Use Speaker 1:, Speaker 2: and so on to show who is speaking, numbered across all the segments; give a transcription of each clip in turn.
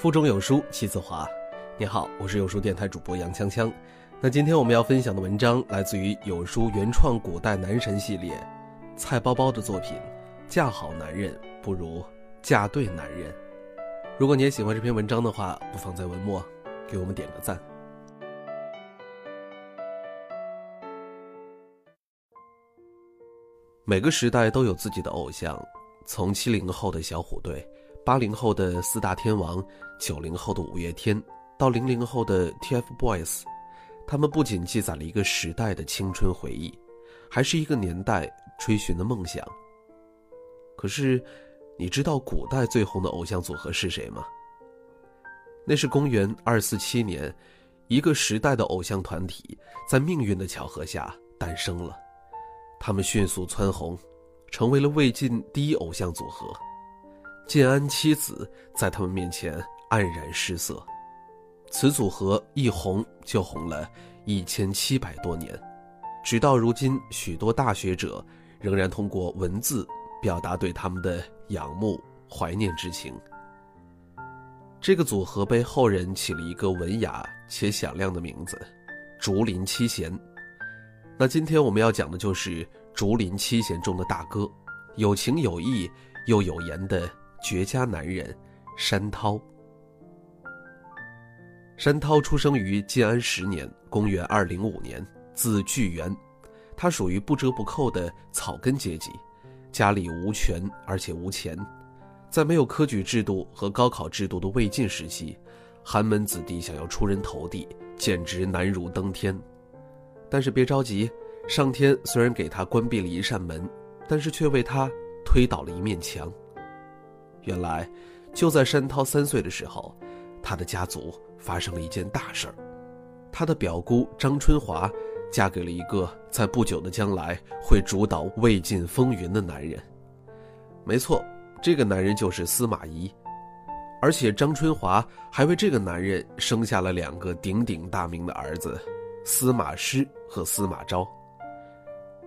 Speaker 1: 腹中有书气自华。你好，我是有书电台主播杨锵锵。那今天我们要分享的文章来自于有书原创古代男神系列，菜包包的作品《嫁好男人不如嫁对男人》。如果你也喜欢这篇文章的话，不妨在文末给我们点个赞。每个时代都有自己的偶像，从七零后的小虎队。八零后的四大天王，九零后的五月天，到零零后的 TFBOYS，他们不仅记载了一个时代的青春回忆，还是一个年代追寻的梦想。可是，你知道古代最红的偶像组合是谁吗？那是公元二四七年，一个时代的偶像团体在命运的巧合下诞生了，他们迅速蹿红，成为了魏晋第一偶像组合。建安七子在他们面前黯然失色，此组合一红就红了一千七百多年，直到如今，许多大学者仍然通过文字表达对他们的仰慕、怀念之情。这个组合被后人起了一个文雅且响亮的名字——竹林七贤。那今天我们要讲的就是竹林七贤中的大哥，有情有义又有颜的。绝佳男人，山涛。山涛出生于建安十年（公元205年），字巨源。他属于不折不扣的草根阶级，家里无权而且无钱。在没有科举制度和高考制度的魏晋时期，寒门子弟想要出人头地，简直难如登天。但是别着急，上天虽然给他关闭了一扇门，但是却为他推倒了一面墙。原来，就在山涛三岁的时候，他的家族发生了一件大事儿。他的表姑张春华嫁给了一个在不久的将来会主导魏晋风云的男人。没错，这个男人就是司马懿。而且张春华还为这个男人生下了两个鼎鼎大名的儿子，司马师和司马昭。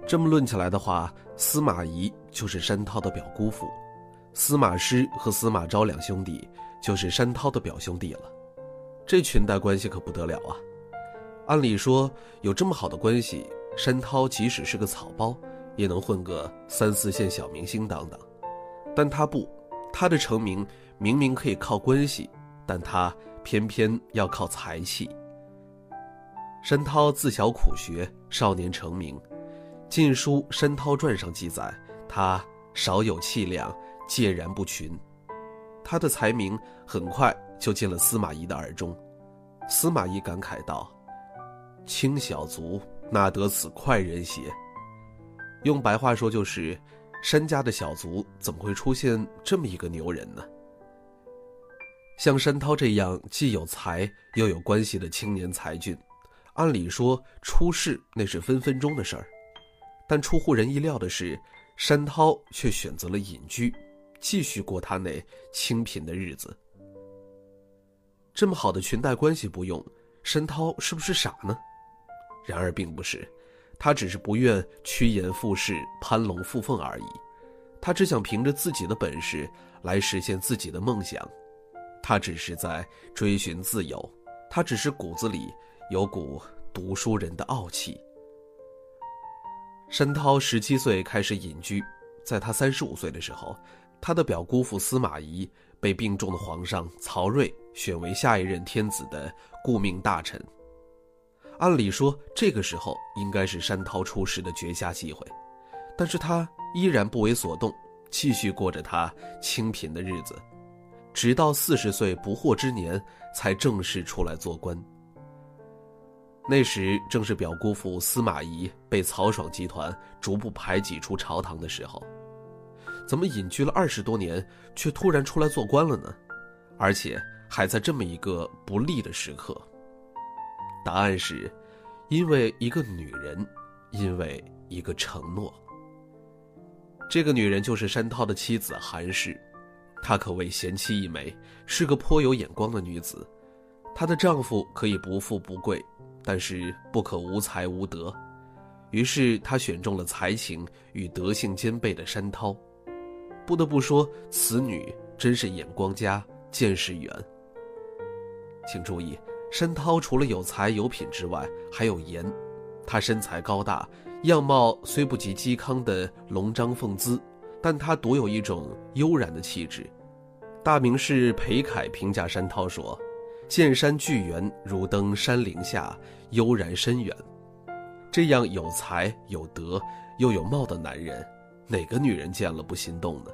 Speaker 1: 这么论起来的话，司马懿就是山涛的表姑父。司马师和司马昭两兄弟就是山涛的表兄弟了，这裙带关系可不得了啊！按理说有这么好的关系，山涛即使是个草包，也能混个三四线小明星当当。但他不，他的成名明明可以靠关系，但他偏偏要靠才气。山涛自小苦学，少年成名，《晋书·山涛传》上记载，他少有气量。介然不群，他的才名很快就进了司马懿的耳中。司马懿感慨道：“轻小卒，哪得此快人邪？”用白话说就是，山家的小卒怎么会出现这么一个牛人呢？像山涛这样既有才又有关系的青年才俊，按理说出世那是分分钟的事儿，但出乎人意料的是，山涛却选择了隐居。继续过他那清贫的日子。这么好的裙带关系不用，申涛是不是傻呢？然而并不是，他只是不愿趋炎附势、攀龙附凤而已。他只想凭着自己的本事来实现自己的梦想。他只是在追寻自由。他只是骨子里有股读书人的傲气。申涛十七岁开始隐居，在他三十五岁的时候。他的表姑父司马懿被病重的皇上曹睿选为下一任天子的顾命大臣。按理说，这个时候应该是山涛出世的绝佳机会，但是他依然不为所动，继续过着他清贫的日子，直到四十岁不惑之年才正式出来做官。那时正是表姑父司马懿被曹爽集团逐步排挤出朝堂的时候。怎么隐居了二十多年，却突然出来做官了呢？而且还在这么一个不利的时刻。答案是，因为一个女人，因为一个承诺。这个女人就是山涛的妻子韩氏，她可谓贤妻一枚，是个颇有眼光的女子。她的丈夫可以不富不贵，但是不可无才无德。于是她选中了才情与德性兼备的山涛。不得不说，此女真是眼光佳，见识远。请注意，山涛除了有才有品之外，还有颜。他身材高大，样貌虽不及嵇康的龙章凤姿，但他独有一种悠然的气质。大名士裴楷评价山涛说：“见山巨源，如登山林下，悠然深远。”这样有才有德又有貌的男人，哪个女人见了不心动呢？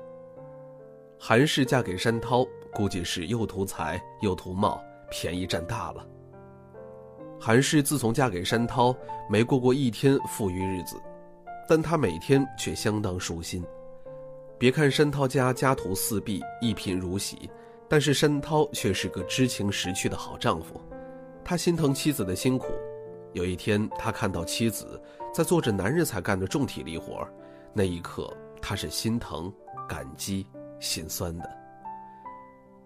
Speaker 1: 韩氏嫁给山涛，估计是又图财又图貌，便宜占大了。韩氏自从嫁给山涛，没过过一天富裕日子，但她每天却相当舒心。别看山涛家家徒四壁、一贫如洗，但是山涛却是个知情识趣的好丈夫。他心疼妻子的辛苦。有一天，他看到妻子在做着男人才干的重体力活，那一刻他是心疼、感激、心酸的。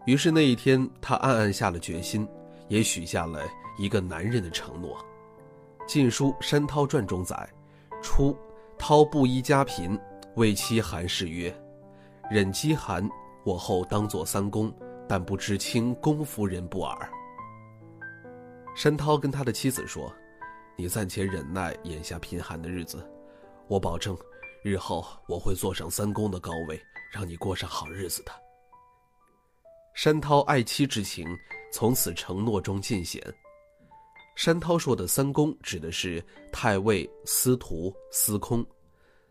Speaker 1: 于是那一天，他暗暗下了决心，也许下了一个男人的承诺。《晋书·山涛传》中载：“初，涛布衣家贫，为妻韩氏曰：‘忍饥寒，我后当作三公，但不知卿公夫人不耳。’”山涛跟他的妻子说。你暂且忍耐眼下贫寒的日子，我保证，日后我会坐上三公的高位，让你过上好日子的。山涛爱妻之情从此承诺中尽显。山涛说的三公指的是太尉、司徒、司空，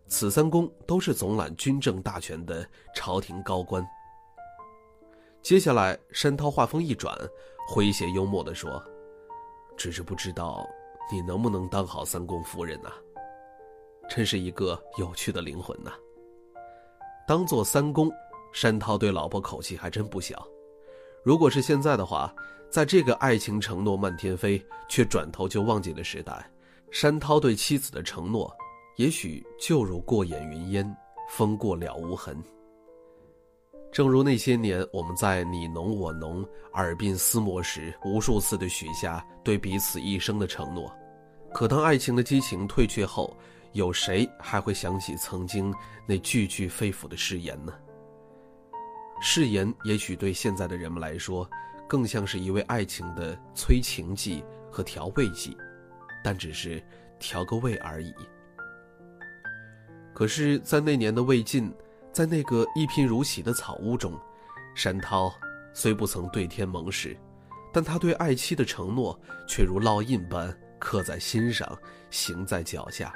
Speaker 1: 此三公都是总揽军政大权的朝廷高官。接下来，山涛话锋一转，诙谐幽默地说：“只是不知道。”你能不能当好三公夫人呢？真是一个有趣的灵魂呐！当做三公，山涛对老婆口气还真不小。如果是现在的话，在这个爱情承诺漫天飞，却转头就忘记的时代，山涛对妻子的承诺，也许就如过眼云烟，风过了无痕。正如那些年我们在你侬我侬、耳鬓厮磨时，无数次的许下对彼此一生的承诺。可当爱情的激情退却后，有谁还会想起曾经那句句肺腑的誓言呢？誓言也许对现在的人们来说，更像是一味爱情的催情剂和调味剂，但只是调个味而已。可是，在那年的魏晋。在那个一贫如洗的草屋中，山涛虽不曾对天盟誓，但他对爱妻的承诺却如烙印般刻在心上，行在脚下。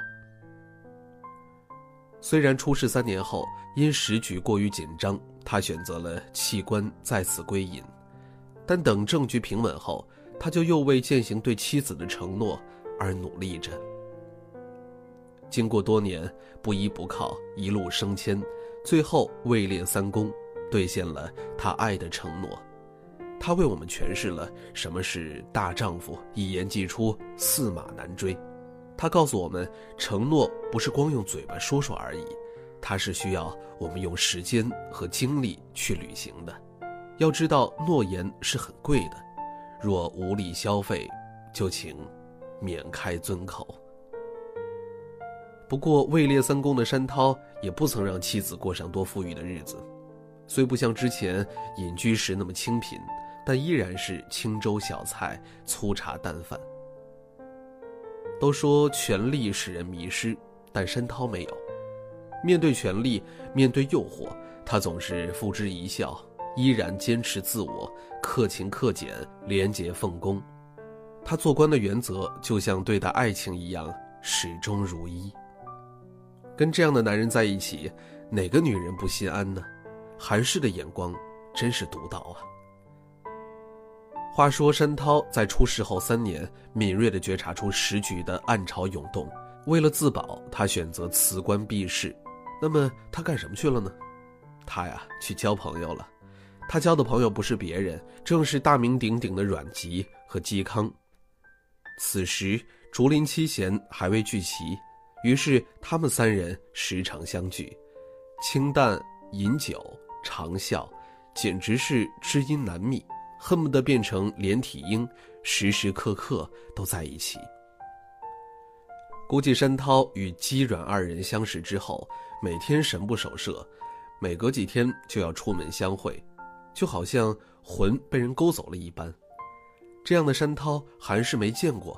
Speaker 1: 虽然出事三年后，因时局过于紧张，他选择了弃官再次归隐，但等政局平稳后，他就又为践行对妻子的承诺而努力着。经过多年不依不靠，一路升迁。最后位列三公，兑现了他爱的承诺。他为我们诠释了什么是大丈夫，一言既出，驷马难追。他告诉我们，承诺不是光用嘴巴说说而已，它是需要我们用时间和精力去履行的。要知道，诺言是很贵的，若无力消费，就请免开尊口。不过，位列三公的山涛也不曾让妻子过上多富裕的日子，虽不像之前隐居时那么清贫，但依然是清粥小菜、粗茶淡饭。都说权力使人迷失，但申涛没有。面对权力，面对诱惑，他总是付之一笑，依然坚持自我，克勤克俭，廉洁奉公。他做官的原则，就像对待爱情一样，始终如一。跟这样的男人在一起，哪个女人不心安呢？韩氏的眼光真是独到啊。话说山涛在出事后三年，敏锐地觉察出时局的暗潮涌动，为了自保，他选择辞官避世。那么他干什么去了呢？他呀，去交朋友了。他交的朋友不是别人，正是大名鼎鼎的阮籍和嵇康。此时竹林七贤还未聚齐。于是他们三人时常相聚，清淡饮酒长笑，简直是知音难觅，恨不得变成连体婴，时时刻刻都在一起。估计山涛与姬阮二人相识之后，每天神不守舍，每隔几天就要出门相会，就好像魂被人勾走了一般。这样的山涛，还是没见过，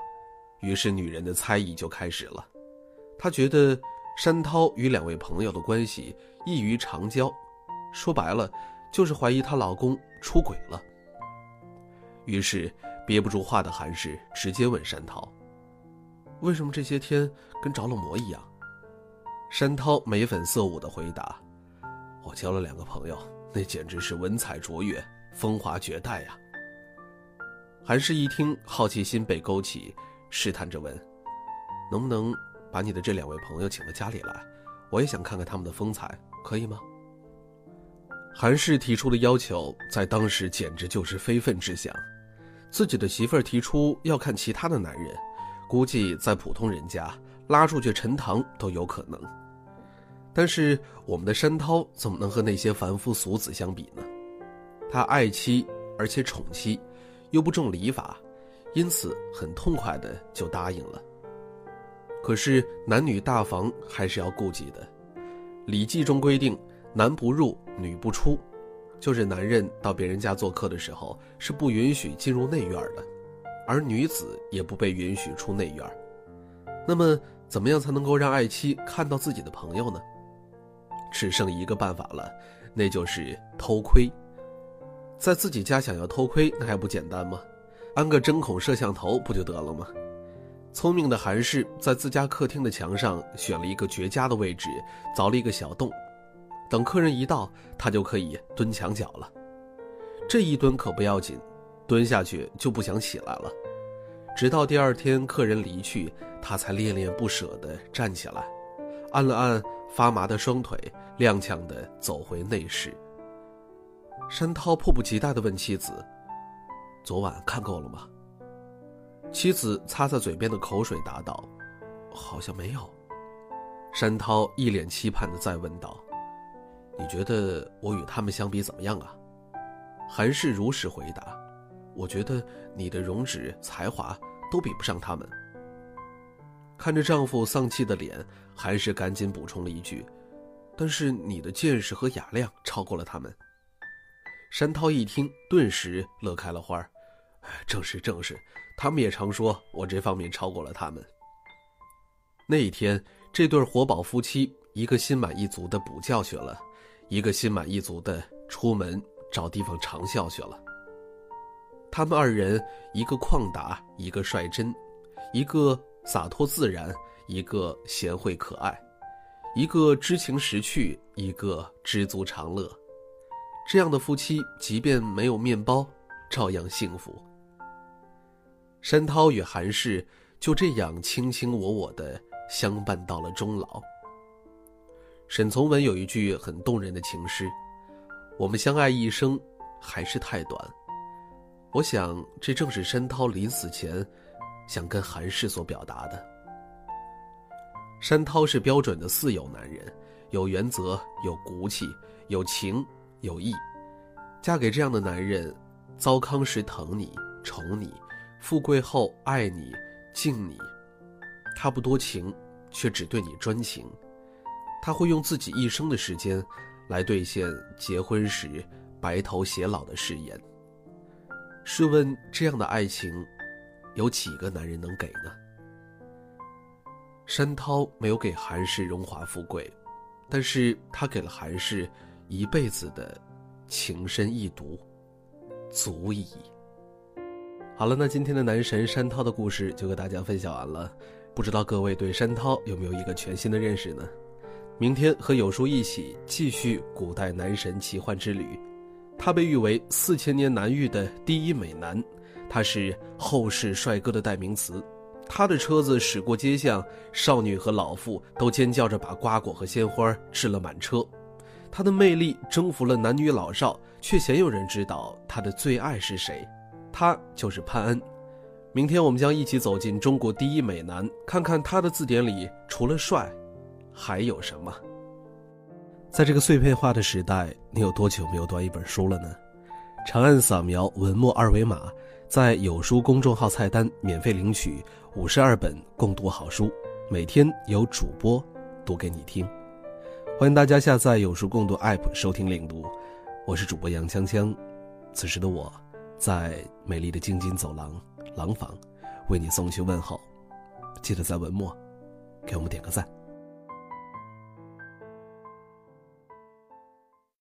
Speaker 1: 于是女人的猜疑就开始了。她觉得山涛与两位朋友的关系异于常交，说白了，就是怀疑她老公出轨了。于是憋不住话的韩氏直接问山涛：“为什么这些天跟着了魔一样？”山涛眉粉色舞的回答：“我交了两个朋友，那简直是文采卓越、风华绝代呀。”韩氏一听，好奇心被勾起，试探着问：“能不能把你的这两位朋友请到家里来？我也想看看他们的风采，可以吗？”韩氏提出的要求，在当时简直就是非分之想。自己的媳妇儿提出要看其他的男人，估计在普通人家拉出去陈塘都有可能。但是我们的山涛怎么能和那些凡夫俗子相比呢？他爱妻而且宠妻，又不重礼法，因此很痛快的就答应了。可是男女大防还是要顾及的，《礼记》中规定，男不入，女不出。就是男人到别人家做客的时候是不允许进入内院的，而女子也不被允许出内院。那么，怎么样才能够让爱妻看到自己的朋友呢？只剩一个办法了，那就是偷窥。在自己家想要偷窥，那还不简单吗？安个针孔摄像头不就得了吗？聪明的韩氏在自家客厅的墙上选了一个绝佳的位置，凿了一个小洞。等客人一到，他就可以蹲墙角了。这一蹲可不要紧，蹲下去就不想起来了。直到第二天客人离去，他才恋恋不舍地站起来，按了按发麻的双腿，踉跄地走回内室。山涛迫不及待地问妻子：“昨晚看够了吗？”妻子擦擦嘴边的口水，答道：“好像没有。”山涛一脸期盼地再问道。你觉得我与他们相比怎么样啊？韩氏如实回答：“我觉得你的容止、才华都比不上他们。”看着丈夫丧气的脸，韩氏赶紧补充了一句：“但是你的见识和雅量超过了他们。”山涛一听，顿时乐开了花儿正是正是，他们也常说我这方面超过了他们。”那一天，这对活宝夫妻一个心满意足的补觉去了。一个心满意足的出门找地方长啸去了。他们二人，一个旷达，一个率真，一个洒脱自然，一个贤惠可爱，一个知情识趣，一个知足常乐。这样的夫妻，即便没有面包，照样幸福。山涛与韩氏就这样卿卿我我的相伴到了终老。沈从文有一句很动人的情诗：“我们相爱一生，还是太短。”我想，这正是山涛临死前想跟韩氏所表达的。山涛是标准的四有男人，有原则，有骨气，有情，有义。嫁给这样的男人，糟糠时疼你、宠你，富贵后爱你、敬你。他不多情，却只对你专情。他会用自己一生的时间，来兑现结婚时白头偕老的誓言。试问，这样的爱情，有几个男人能给呢？山涛没有给韩氏荣华富贵，但是他给了韩氏一辈子的情深意笃，足矣。好了，那今天的男神山涛的故事就和大家分享完了。不知道各位对山涛有没有一个全新的认识呢？明天和有书一起继续古代男神奇幻之旅。他被誉为四千年难遇的第一美男，他是后世帅哥的代名词。他的车子驶过街巷，少女和老妇都尖叫着把瓜果和鲜花置了满车。他的魅力征服了男女老少，却鲜有人知道他的最爱是谁。他就是潘恩。明天我们将一起走进中国第一美男，看看他的字典里除了帅。还有什么？在这个碎片化的时代，你有多久没有读一本书了呢？长按扫描文末二维码，在有书公众号菜单免费领取五十二本共读好书，每天有主播读给你听。欢迎大家下载有书共读 APP 收听领读，我是主播杨锵锵。此时的我，在美丽的京津走廊廊坊，为你送去问候。记得在文末给我们点个赞。